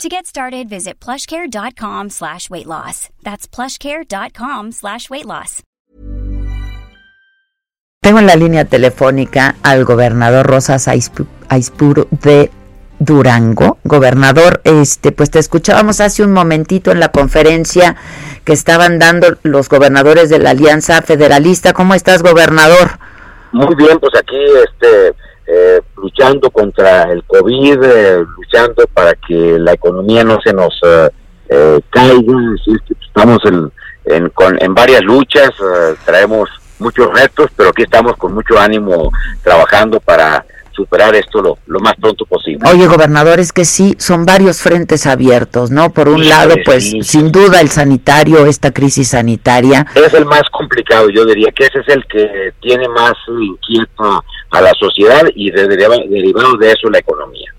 To get started, visit plushcare.com slash weight loss. That's plushcare.com slash weight loss. Tengo en la línea telefónica al gobernador Rosas Aispur de Durango. Gobernador, este, pues te escuchábamos hace un momentito en la conferencia que estaban dando los gobernadores de la Alianza Federalista. ¿Cómo estás, gobernador? Muy bien, pues aquí, este eh, luchando contra el COVID, eh, luchando para que la economía no se nos eh, caiga. estamos en, en, varias luchas, traemos muchos retos, pero aquí estamos con mucho ánimo trabajando para superar esto lo, lo, más pronto posible. Oye, gobernador, es que sí, son varios frentes abiertos, ¿no? Por un lado, pues sin duda el sanitario, esta crisis sanitaria. Es el más complicado, yo diría que ese es el que tiene más inquieto a la sociedad y de, derivado de eso la economía.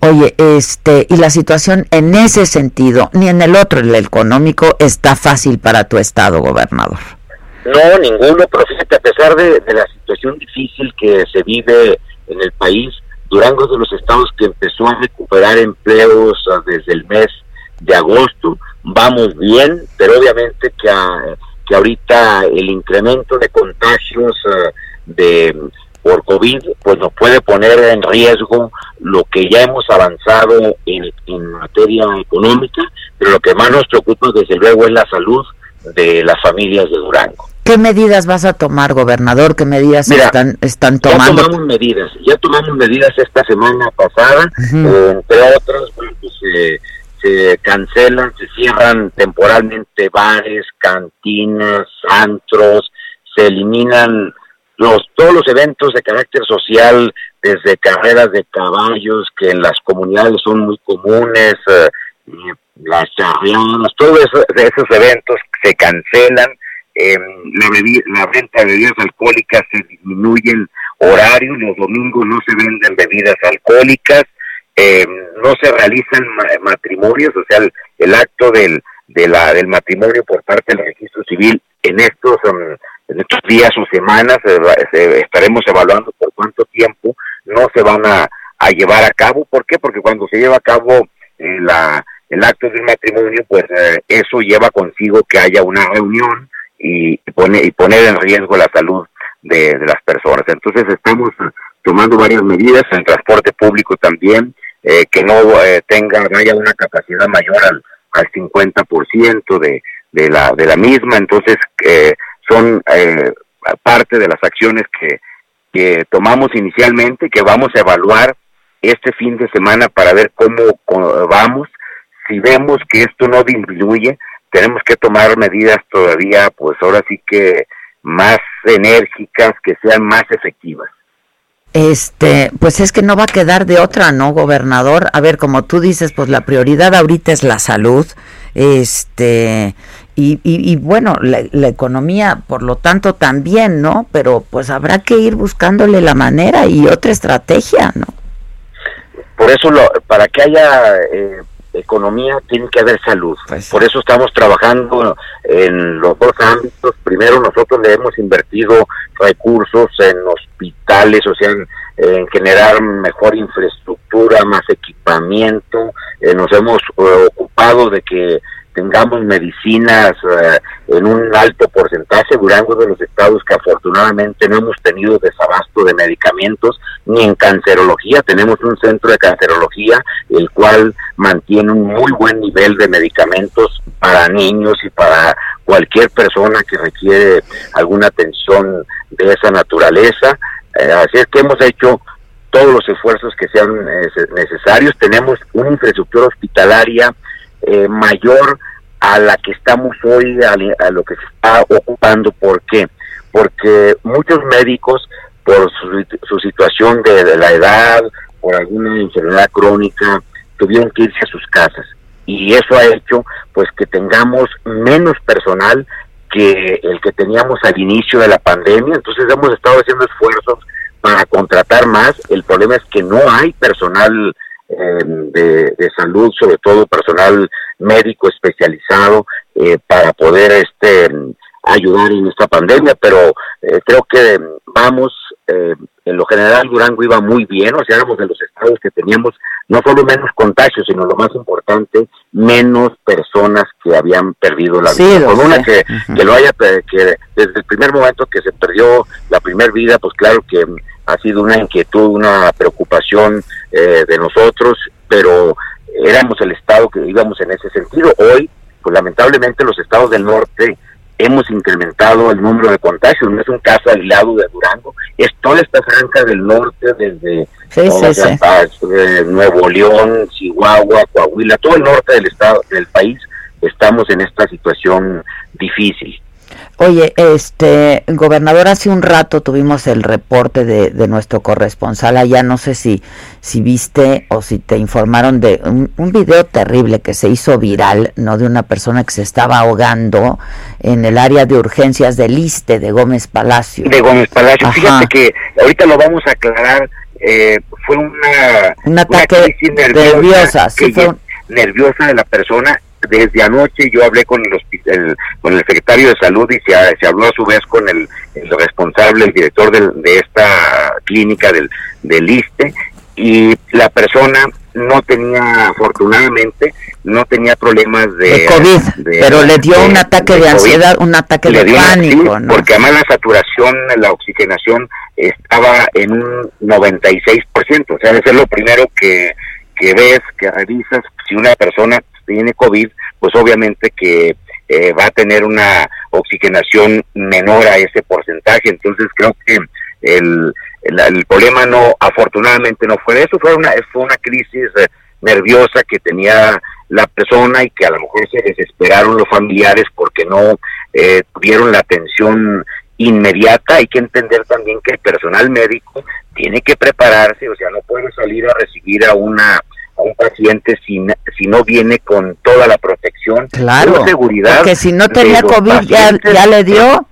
Oye, este, y la situación en ese sentido, ni en el otro, el económico, está fácil para tu estado, gobernador. No, ninguno, pero fíjate, a pesar de, de la situación difícil que se vive en el país. Durango es de los estados que empezó a recuperar empleos ah, desde el mes de agosto. Vamos bien, pero obviamente que, que ahorita el incremento de contagios ah, de por COVID pues nos puede poner en riesgo lo que ya hemos avanzado en, en materia económica, pero lo que más nos preocupa desde luego es la salud de las familias de Durango. ¿Qué medidas vas a tomar, gobernador? ¿Qué medidas están, están tomando? Ya tomamos medidas, ya tomamos medidas esta semana pasada, eh, entre otras, pues, se cancelan, se cierran temporalmente bares, cantinas, antros, se eliminan los todos los eventos de carácter social, desde carreras de caballos que en las comunidades son muy comunes, eh, las charreadas, todos esos eventos se cancelan eh, la, venta de bebidas alcohólicas se disminuyen horarios, los domingos no se venden bebidas alcohólicas, eh, no se realizan matrimonios, o sea, el, acto del, de la, del matrimonio por parte del registro civil en estos, um, en estos días o semanas, estaremos evaluando por cuánto tiempo no se van a, a, llevar a cabo. ¿Por qué? Porque cuando se lleva a cabo eh, la, el acto del matrimonio, pues eh, eso lleva consigo que haya una reunión, y, pone, y poner en riesgo la salud de, las personas. Entonces estamos tomando varias medidas en transporte público también, eh, que no eh, tenga, haya una capacidad mayor al, al 50% de, de, la, de la misma. Entonces eh, son eh, parte de las acciones que, que tomamos inicialmente, que vamos a evaluar este fin de semana para ver cómo, cómo vamos. Si vemos que esto no disminuye, tenemos que tomar medidas todavía, pues ahora sí que más enérgicas, que sean más efectivas. Este, pues es que no va a quedar de otra, ¿no, gobernador? A ver, como tú dices, pues la prioridad ahorita es la salud, este, y, y, bueno, la, la, economía, por lo tanto, también, ¿no? Pero pues habrá que ir buscándole la manera y otra estrategia, ¿no? Por eso, lo, para que haya eh, economía tiene que haber salud. Pues Por eso estamos trabajando en los dos ámbitos. Primero, nosotros le hemos invertido recursos en hospitales, o sea, en, generar mejor infraestructura, más equipamiento. Eh, nos hemos eh, ocupado de que tengamos medicinas eh, en un alto porcentaje. Durango de los estados que afortunadamente no hemos tenido desabasto de medicamentos, ni en cancerología. Tenemos un centro de cancerología, el cual mantiene un muy buen nivel de medicamentos para niños y para cualquier persona que requiere alguna atención de esa naturaleza. Eh, así es que hemos hecho todos los esfuerzos que sean eh, necesarios. Tenemos una infraestructura hospitalaria eh, mayor a la que estamos hoy, a, lo que se está ocupando. ¿Por qué? Porque muchos médicos, por su, situación de, la edad, por alguna enfermedad crónica, tuvieron que irse a sus casas. Y eso ha hecho pues que tengamos menos personal que el que teníamos al inicio de la pandemia, entonces hemos estado haciendo esfuerzos para contratar más. El problema es que no hay personal eh, de, salud, sobre todo personal médico especializado, eh, para poder este ayudar en esta pandemia, pero eh, creo que vamos, en lo general Durango iba muy bien, o sea, éramos de los estados que teníamos no solo menos contagios, sino lo más importante, menos personas que habían perdido la vida. Con una que, que, lo haya, que desde el primer momento que se perdió la primera vida, pues claro que ha sido una inquietud, una preocupación eh, de nosotros, pero éramos el estado que íbamos en ese sentido. Hoy, pues lamentablemente los estados del norte hemos incrementado el número de contagios, no es un caso aislado de Durango, es toda esta franja del norte, desde eh, Nuevo León, Chihuahua, Coahuila, todo el norte del estado del país, estamos en esta situación difícil. Oye, este, gobernador, hace un rato tuvimos el reporte de, de nuestro corresponsal allá, no sé si, si viste o si te informaron de un, video terrible que se hizo viral, ¿no? De una persona que se estaba ahogando en el área de urgencias del ISTE de Gómez Palacio. De Gómez Palacio, fíjate que ahorita lo vamos a aclarar, eh, fue una... Un ataque nerviosa, sí, fue nerviosa de la persona desde anoche yo hablé con el, con el secretario de salud y se, se habló a su vez con el, responsable, el director de esta clínica del, del ISTE y la persona no tenía, afortunadamente, no tenía problemas de, COVID, pero le dio un ataque de, ansiedad, un ataque de pánico, ¿no? Porque además la saturación, la oxigenación estaba en un 96%, o sea, eso es lo primero que, que ves, que revisas, si una persona tiene COVID, pues obviamente que eh, va a tener una oxigenación menor a ese porcentaje. Entonces creo que el, problema no, afortunadamente no fue eso, fue una, fue una crisis eh, nerviosa que tenía la persona y que a lo mejor se desesperaron los familiares porque no eh, tuvieron la atención inmediata. Hay que entender también que el personal médico tiene que prepararse, o sea, no puede salir a recibir a una a un paciente si, si no viene con toda la protección claro, seguridad. Porque si no tenía COVID ya, ya le dio.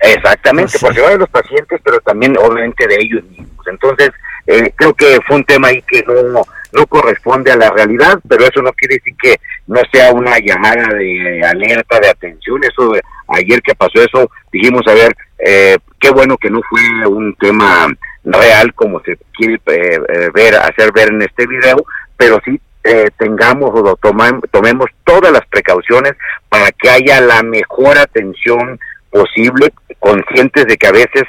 Exactamente, pues porque va de los pacientes, pero también obviamente de ellos mismos. Entonces, eh, creo que fue un tema ahí que no, no corresponde a la realidad, pero eso no quiere decir que no sea una llamada de alerta, de atención. Eso, ayer que pasó eso, dijimos, a ver, eh, qué bueno que no fue un tema real como se quiere eh, ver, hacer ver en este video, pero sí eh, tengamos o tomemos todas las precauciones para que haya la mejor atención posible, conscientes de que a veces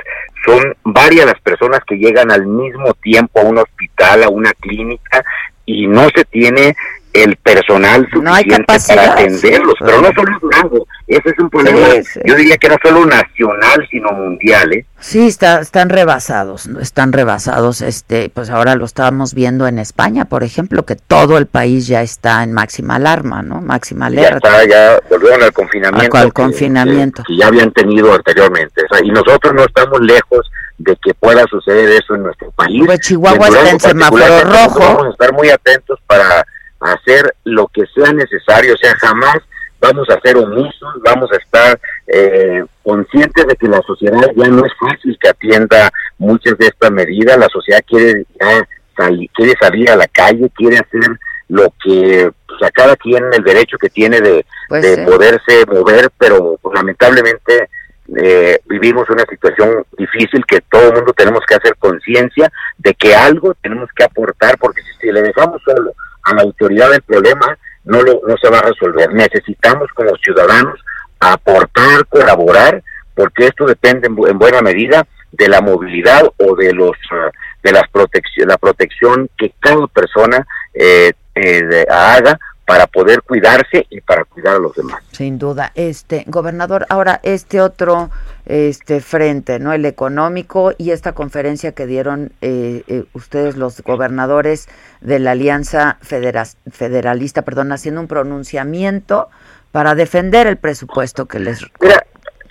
son varias las personas que llegan al mismo tiempo a un hospital, a una clínica, y no se tiene el personal suficiente para atenderlos, pero no solo Durango, ese es un problema, yo diría que no solo nacional, sino mundial, ¿eh? Sí, está, están rebasados, están rebasados, este, pues ahora lo estábamos viendo en España, por ejemplo, que todo el país ya está en máxima alarma, ¿no? Máxima alerta. Ya está, ya volvieron al confinamiento. Al confinamiento. Que, ya habían tenido anteriormente, y nosotros no estamos lejos de que pueda suceder eso en nuestro país. Pues Chihuahua está en semáforo rojo. Vamos a estar muy atentos para hacer lo que sea necesario, o sea, jamás vamos a ser omisos, vamos a estar eh, conscientes de que la sociedad ya no es fácil que atienda muchas de estas medidas, la sociedad quiere ya salir, quiere salir a la calle, quiere hacer lo que pues, a cada quien el derecho que tiene de, pues de poderse mover, pero pues, lamentablemente eh, vivimos una situación difícil que todo el mundo tenemos que hacer conciencia de que algo tenemos que aportar, porque si le dejamos solo a la autoridad del problema, no, lo, no se va a resolver. Necesitamos como ciudadanos aportar, colaborar, porque esto depende en, buena medida de la movilidad o de los ah, de las protección, la protección que cada persona eh, eh, haga para poder cuidarse y para cuidar a los demás. Sin duda, este gobernador, ahora este otro este frente, ¿no? El económico y esta conferencia que dieron eh, eh, ustedes los gobernadores de la Alianza Federalista, perdón, haciendo un pronunciamiento para defender el presupuesto que les Mira,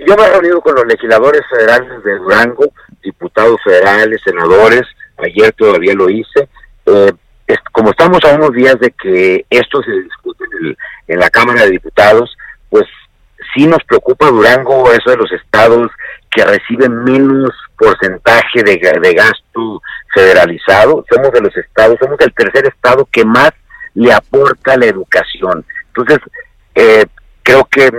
yo me he reunido con los legisladores federales de Durango, diputados federales, senadores, ayer todavía lo hice. Eh, como estamos a unos días de que esto se discute en, la Cámara de Diputados, pues sí nos preocupa Durango, eso de los estados que reciben menos porcentaje de, gasto federalizado. Somos de los estados, somos el tercer estado que más le aporta la educación. Entonces, eh, creo que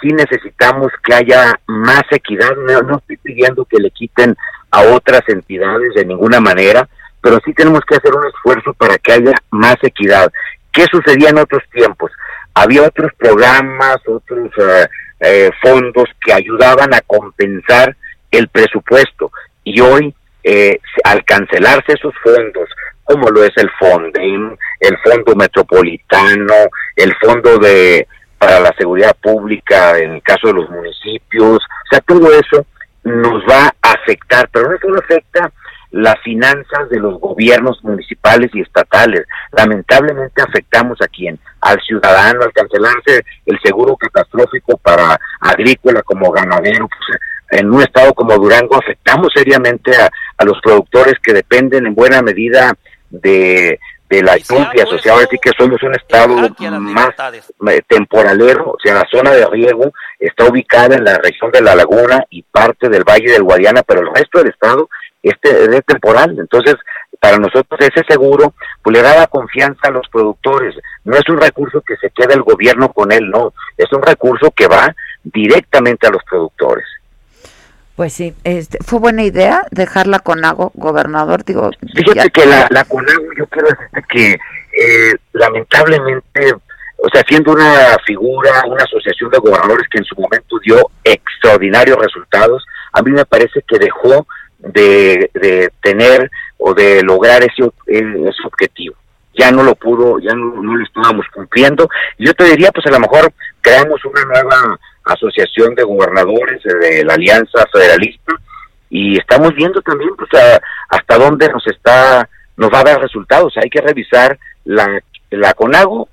sí necesitamos que haya más equidad. No, estoy pidiendo que le quiten a otras entidades de ninguna manera, pero sí tenemos que hacer un esfuerzo para que haya más equidad. ¿Qué sucedía en otros tiempos? Había otros programas, otros eh, eh, fondos que ayudaban a compensar el presupuesto y hoy eh, al cancelarse esos fondos, como lo es el FONDEM, el Fondo Metropolitano, el Fondo de para la Seguridad Pública en el caso de los municipios, o sea, todo eso nos va a afectar, pero no solo afecta las finanzas de los gobiernos municipales y estatales. Lamentablemente afectamos a quién? Al ciudadano, al cancelarse el seguro catastrófico para agrícola como ganadero, pues, en un estado como Durango afectamos seriamente a, a los productores que dependen en buena medida de, de la industria asociada, así que somos un estado más temporalero, o sea, la zona de riego está ubicada en la región de la laguna y parte del valle del Guadiana, pero el resto del estado este es temporal, entonces para nosotros ese seguro pues le da la confianza a los productores, no es un recurso que se queda el gobierno con él, no, es un recurso que va directamente a los productores. Pues sí, este, fue buena idea dejarla con Ago, gobernador. Digo, Fíjate que la, la Conago, yo quiero decirte que eh, lamentablemente, o sea, siendo una figura, una asociación de gobernadores que en su momento dio extraordinarios resultados, a mí me parece que dejó de, tener o de lograr ese, ese objetivo. Ya no lo pudo, ya no, no, lo estábamos cumpliendo. Yo te diría, pues a lo mejor creamos una nueva asociación de gobernadores de la Alianza Federalista y estamos viendo también pues hasta dónde nos está nos va a dar resultados. Hay que revisar la la Conago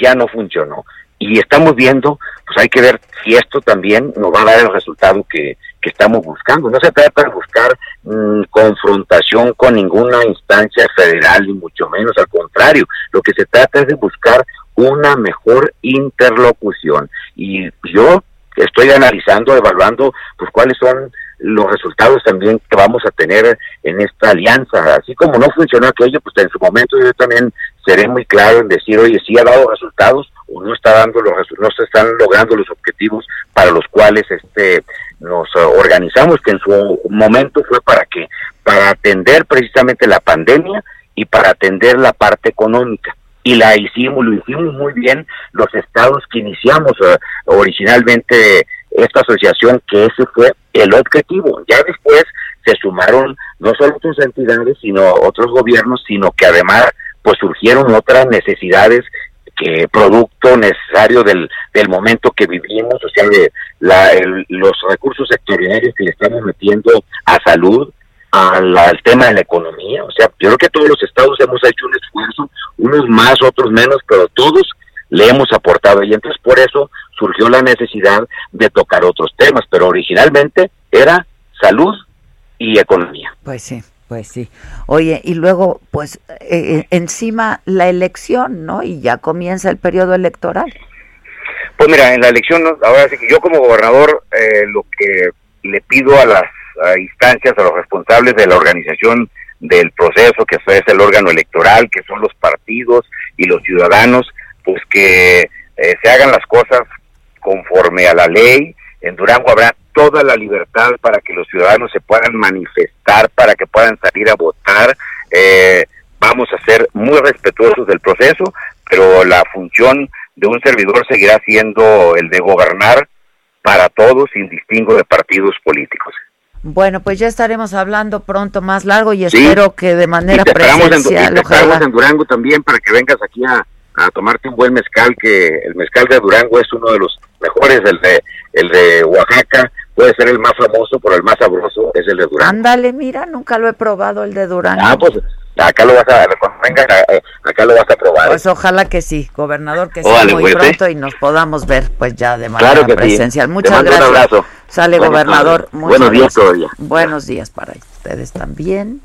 ya no funcionó. Y estamos viendo pues hay que ver si esto también nos va a dar el resultado que, que estamos buscando. No se trata de buscar mmm, confrontación con ninguna instancia federal ni mucho menos al contrario. Lo que se trata es de buscar una mejor interlocución. Y yo estoy analizando, evaluando, pues cuáles son los resultados también que vamos a tener en esta alianza. Así como no funcionó aquello, pues en su momento yo también seré muy claro en decir, oye, sí ha dado resultados o no está dando los no se están logrando los objetivos para los cuales este nos organizamos, que en su momento fue para que para atender precisamente la pandemia y para atender la parte económica y la hicimos, lo hicimos muy bien los estados que iniciamos uh, originalmente esta asociación, que ese fue el objetivo. Ya después se sumaron no solo otras entidades, sino otros gobiernos, sino que además pues surgieron otras necesidades que producto necesario del, del momento que vivimos, o sea, de la, el, los recursos extraordinarios que le estamos metiendo a salud, al, al, tema de la economía. O sea, yo creo que todos los estados hemos hecho un esfuerzo, unos más, otros menos, pero todos le hemos aportado y entonces por eso surgió la necesidad de tocar otros temas, pero originalmente era salud y economía. Pues sí. Pues sí. Oye, y luego, pues, eh, encima la elección, ¿no? Y ya comienza el periodo electoral. Pues mira, en la elección, ahora sí que yo como gobernador, eh, lo que le pido a las instancias, a los responsables de la organización del proceso, que es el órgano electoral, que son los partidos y los ciudadanos, pues que eh, se hagan las cosas conforme a la ley. En Durango habrá toda la libertad para que los ciudadanos se puedan manifestar, para que puedan salir a votar. Eh, vamos a ser muy respetuosos del proceso, pero la función de un servidor seguirá siendo el de gobernar para todos sin distingo de partidos políticos. Bueno, pues ya estaremos hablando pronto más largo y espero que de manera y presencial. En, y te en Durango también para que vengas aquí a, a, tomarte un buen mezcal, que el mezcal de Durango es uno de los mejores, el de, el de Oaxaca puede ser el más famoso, pero el más sabroso es el de Durango. Ándale, mira, nunca lo he probado el de Durango. Ah, pues acá lo vas a venga, acá lo vas a probar. Pues ojalá que sí, gobernador, que sea muy pronto y nos podamos ver pues ya de manera claro presencial. Sí. Muchas gracias. Un abrazo. Sale Buenas gobernador. Buenos días todavía. Buenos días para ustedes también.